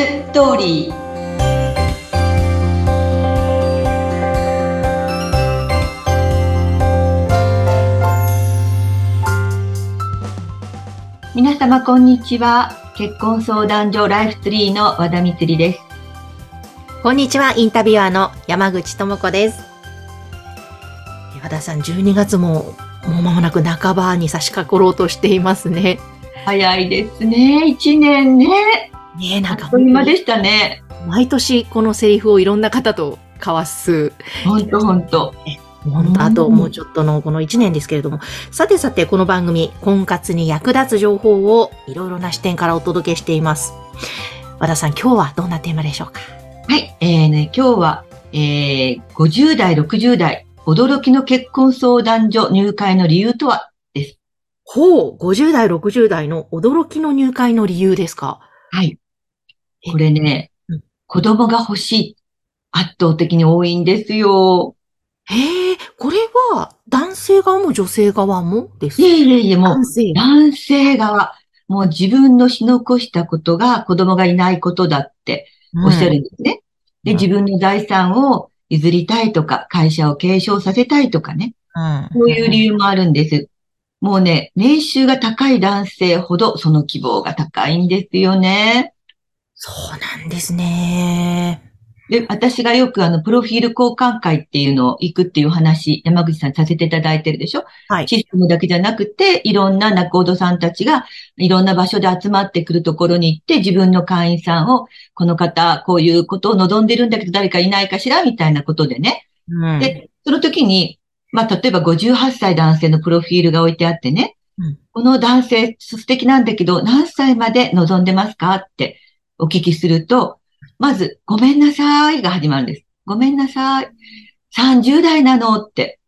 ストーリー皆様こんにちは結婚相談所ライフツリーの和田光ですこんにちは、インタビュアーの山口智子です。和田さん、12月ももう間もなく半ばに差し掛かろうとしていますね。早いですね一年ねねえ、なんかあっという間でしたね。毎年このセリフをいろんな方と交わす。本当本当。本当あともうちょっとのこの1年ですけれども。さてさて、この番組、婚活に役立つ情報をいろいろな視点からお届けしています。和田さん、今日はどんなテーマでしょうか？はい、えーね、今日は、えー、50代、60代、驚きの結婚相談所入会の理由とは？ほう、50代、60代の驚きの入会の理由ですか？はい。これねうん、子供が欲しい。圧倒的に多いんですよ。へえ、これは男性側も女性側もですいえいえいえ、もう男、性。男性側、もう自分のし残したことが子供がいないことだっておっしゃるんですね。で、うん自分の財産を譲りたいとか、会社を継承させたいとかね。うん。そういう理由もあるんです。もうね、年収が高い男性ほどその希望が高いんですよね。そうなんですね。で、私がよくあの、プロフィール交換会っていうのを行くっていう話、山口さんさせていただいてるでしょ？はい。システムだけじゃなくて、いろんな仲人さんたちが、いろんな場所で集まってくるところに行って、自分の会員さんを、この方、こういうことを望んでるんだけど、誰かいないかしら？みたいなことでね。うん。で、その時に、まあ、例えば58歳男性のプロフィールが置いてあってね、うんこの男性素敵なんだけど、何歳まで望んでますかってお聞きすると、まず、ごめんなさいが始まるんです。ごめんなさい。30代なのって。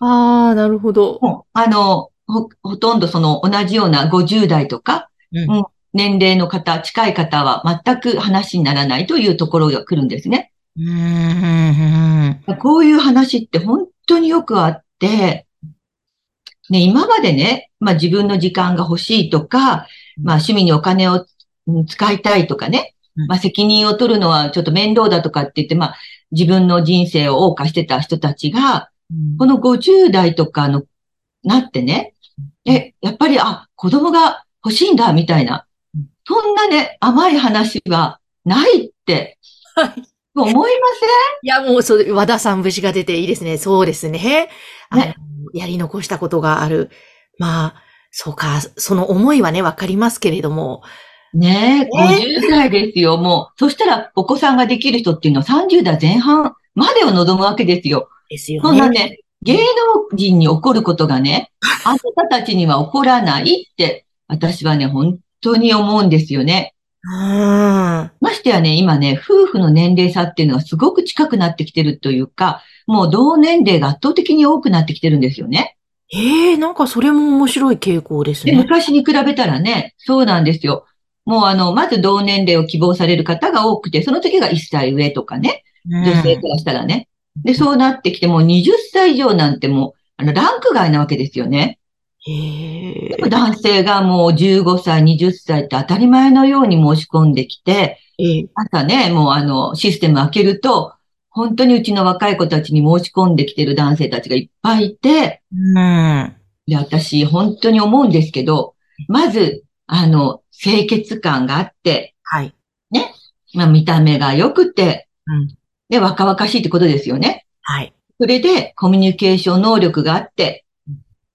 ああ、なるほど。あの、ほ、ほとんどその同じような50代とか、うんうん年齢の方、近い方は全く話にならないというところが来るんですね。うーん。こういう話って本当によくあって、ね、今までね、まあ自分の時間が欲しいとか、まあ趣味にお金をうん使いたいとかねうん、まあ責任を取るのはちょっと面倒だとかって言って、まあ自分の人生を謳歌してた人たちが、この50代とかの、なってね、え、やっぱり、あ、子供が欲しいんだ、みたいな。うん。そんなね、甘い話はないって。はい。思いまいや、もう、そう、和田さん節が出ていいですね。そうですね。あのねやり残したことがある。まあ、そうか、その思いはね、わかりますけれども。せんねえ、ね50代ですよ、もう。そしたら、お子さんができる人っていうのは30代前半までを望むわけですよ。ですよそんなね。ね、芸能人に起こることがね、あなたたちには起こらないって、私はね、本当に思うんですよね。うん。ましてやね、今ね、夫婦の年齢差っていうのがすごく近くなってきてるというか、もう同年齢が圧倒的に多くなってきてるんですよね。ええなんかそれも面白い傾向ですで、ね。昔に比べたらね、そうなんですよ。もうあの、まず同年齢を希望される方が多くて、その時が1歳上とかね、女性からしたらね。で、そうなってきて、もう20歳以上なんてもう、あの、ランク外なわけですよね。男性がもう15歳、20歳って当たり前のように申し込んできて、ええ朝ね、もうあの、システム開けると、本当にうちの若い子たちに申し込んできてる男性たちがいっぱいいて、うん。で、私、本当に思うんですけど、まず、あの、清潔感があって、はい。まあ、見た目が良くて、うんで、若々しいってことですよね。はい。それで、コミュニケーション能力があってうん、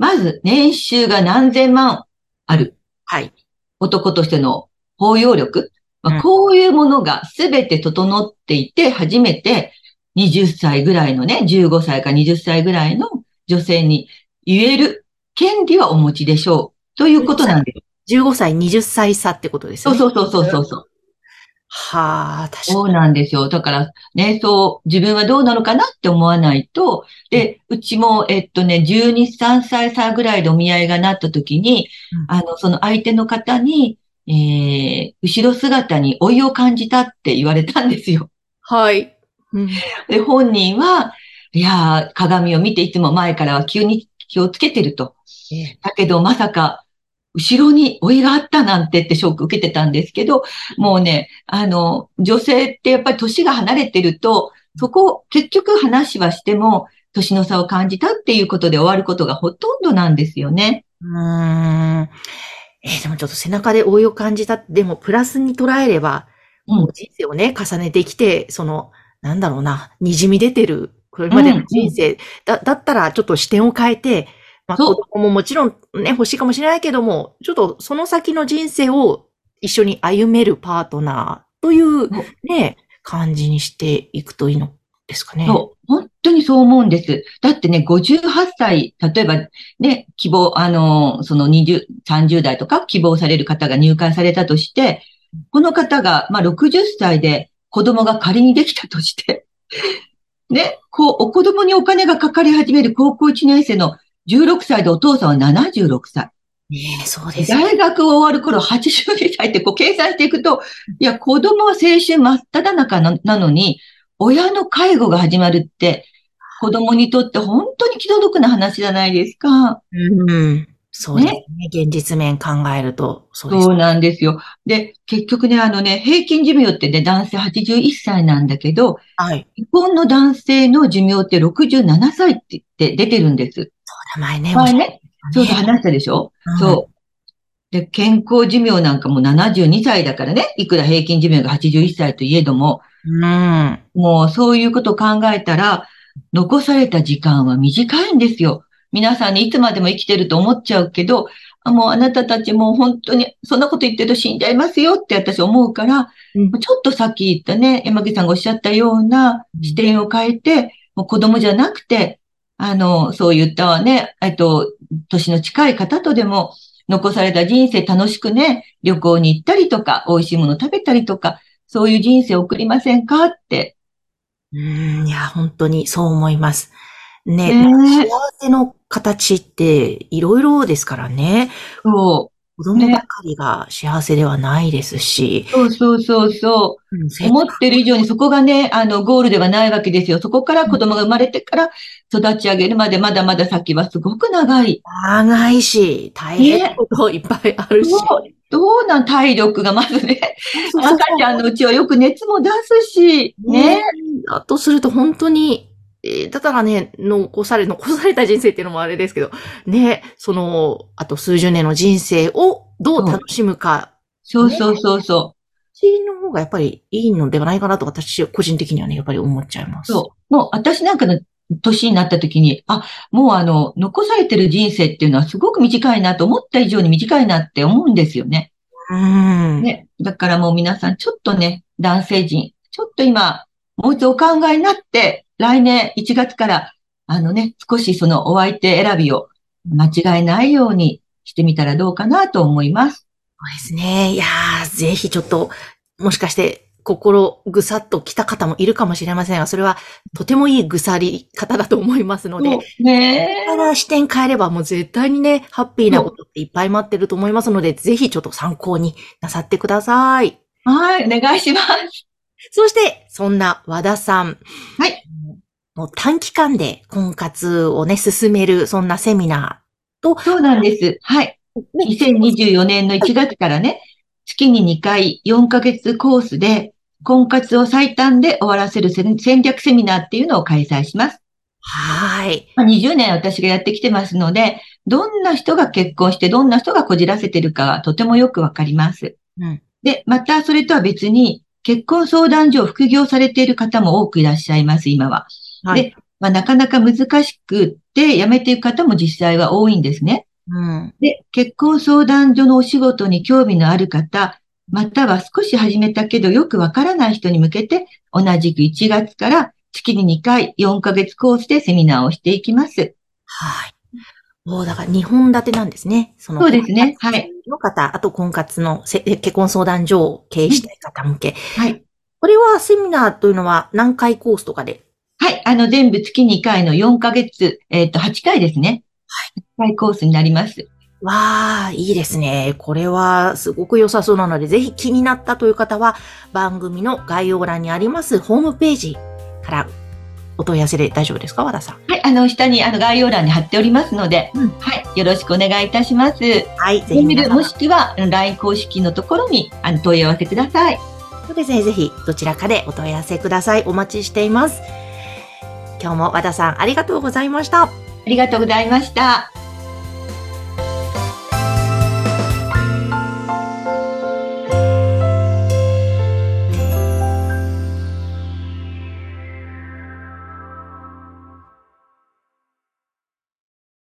まず、年収が何千万あるはい。男としての包容力。まあ、うんこういうものがすべて整っていて、初めて20歳ぐらいのね、15歳か20歳ぐらいの女性に言える権利はお持ちでしょう。ということなんです。15歳、20歳差ってことですね。そうそうそうそうそう。はあ、確かそうなんですよ。だからね、そう、自分はどうなのかなって思わないと、で、うちも、えっとね、12、3歳差ぐらいでお見合いがなった時に、うんあの、その相手の方に、えー、後ろ姿に老いを感じたって言われたんですよ。はい。うんで、本人は、いやー、鏡を見ていつも前からは急に気をつけてると。ええだけど、まさか、後ろに老いがあったなんてってショック受けてたんですけど、もうね、あの、女性ってやっぱり年が離れてると、そこ、結局話はしても、年の差を感じたっていうことで終わることがほとんどなんですよね。うーん。えーでもちょっと背中で老いを感じた。でも、プラスに捉えれば、うんもう人生をね、重ねてきて、その、なんだろうな、滲み出てる、これまでの人生、だ、だったらちょっと視点を変えて、まあそう子供ももちろんね、欲しいかもしれないけども、ちょっとその先の人生を一緒に歩めるパートナーというね、感じにしていくといいのですかね。そう。本当にそう思うんです。だってね、58歳、例えばね、希望、あの、その20、30代とか希望される方が入会されたとして、この方が、まあ、60歳で子供が仮にできたとして、ね、こう、お子供にお金がかかり始める高校1年生の16歳でお父さんは76歳。ねえそうですよ。大学終わる頃82歳ってこう計算していくと、いや、子供は青春真っ只中ななのに、親の介護が始まるって、子供にとって本当に気の毒な話じゃないですか。うん。そうですね。現実面考えると、そうですそうなんですよ。で、結局ね、あのね、平均寿命ってね、男性81歳なんだけど、はい。日本の男性の寿命って67歳って言って出てるんです。前ね。前ね。そうそう話したでしょ、うんそう。で、健康寿命なんかも72歳だからね、いくら平均寿命が81歳といえども、うん。もうそういうことを考えたら、残された時間は短いんですよ。皆さんにいつまでも生きてると思っちゃうけど、あもうあなたたちもう本当にそんなこと言ってると死んじゃいますよって私思うから、うんちょっとさっき言ったね、山口さんがおっしゃったような視点を変えて、もう子供じゃなくて、あの、そういったね、えっと、年の近い方とでも、残された人生楽しくね、旅行に行ったりとか、美味しいもの食べたりとか、そういう人生を送りませんかって。うん。いや、本当にそう思います。ね、ねえ幸せの形っていろいろですからね。そう。子供ばかりが幸せではないですし。そうそうそうそう。うん思ってる以上にそこがね、あの、ゴールではないわけですよ。そこから子供が生まれてから育ち上げるまでまだまだ先はすごく長い。長いし、大変なこといっぱいあるし。どうどうなん体力がまずね、赤ちゃんのうちはよく熱も出すし、ね。だとすると本当に、えーだからね、残され、残された人生っていうのもあれですけど、ね、その、あと数十年の人生をどう楽しむか、そうそうそうそそっちの方がやっぱりいいのではないかなと私、個人的にはね、やっぱり思っちゃいまう。す。そう。もう私なんかの年になった時に、あ、もうあの、残されてる人生っていうのはすごく短いなと思った以上に短いなって思うんですよね。うん。ね。だからもう皆さんちょっとね、男性陣、ちょっと今、もう一度お考えになって、来年1月から、あのね、少しそのお相手選びを間違えないようにしてみたらどうかなと思います。そうですね。いやー、ぜひちょっと、もしかして、心ぐさっと来た方もいるかもしれませんが、それはとてもいいぐさり方だと思いますので、ねだから視点変えればもう絶対にね、ハッピーなことっていっぱい待ってると思いますので、ぜひちょっと参考になさってください。はい、お願いします。そして、そんな和田さん。はい。もう短期間で婚活をね、進める、そんなセミナーと、そうなんです。はい。ね2024年の1月からね、月に2回4ヶ月コースで、婚活を最短で終わらせる戦戦略セミナーっていうのを開催します。はーい。まあ20年私がやってきてますので、どんな人が結婚してどんな人がこじらせてるかはとてもよくわかります。うん。で、またそれとは別に、結婚相談所を副業されている方も多くいらっしゃいます、今は。はい。でまあ、なかなか難しくって辞めていく方も実際は多いんですね。うん。で、結婚相談所のお仕事に興味のある方、または少し始めたけどよくわからない人に向けて、同じく1月から月に2回4ヶ月コースでセミナーをしていきます。はい。もうだから2本立てなんですね。そのそうですね。はい。の方、あと婚活のせ結婚相談所を経営したい方向け。はい。これはセミナーというのは何回コースとかで？はい。あの、全部月2回の4ヶ月、えっ、と、8回ですね。はい。8回コースになります。わあ、いいですね。これはすごく良さそうなので、ぜひ気になったという方は、番組の概要欄にありますホームページからお問い合わせで大丈夫ですか和田さん？はい、あの、下にあの概要欄に貼っておりますので、うんはい、よろしくお願いいたします。はい、ぜひもしくは、LINE 公式のところにあの問い合わせください。そうですね、ぜひどちらかでお問い合わせください。お待ちしています。今日も和田さんありがとうございました。ありがとうございました。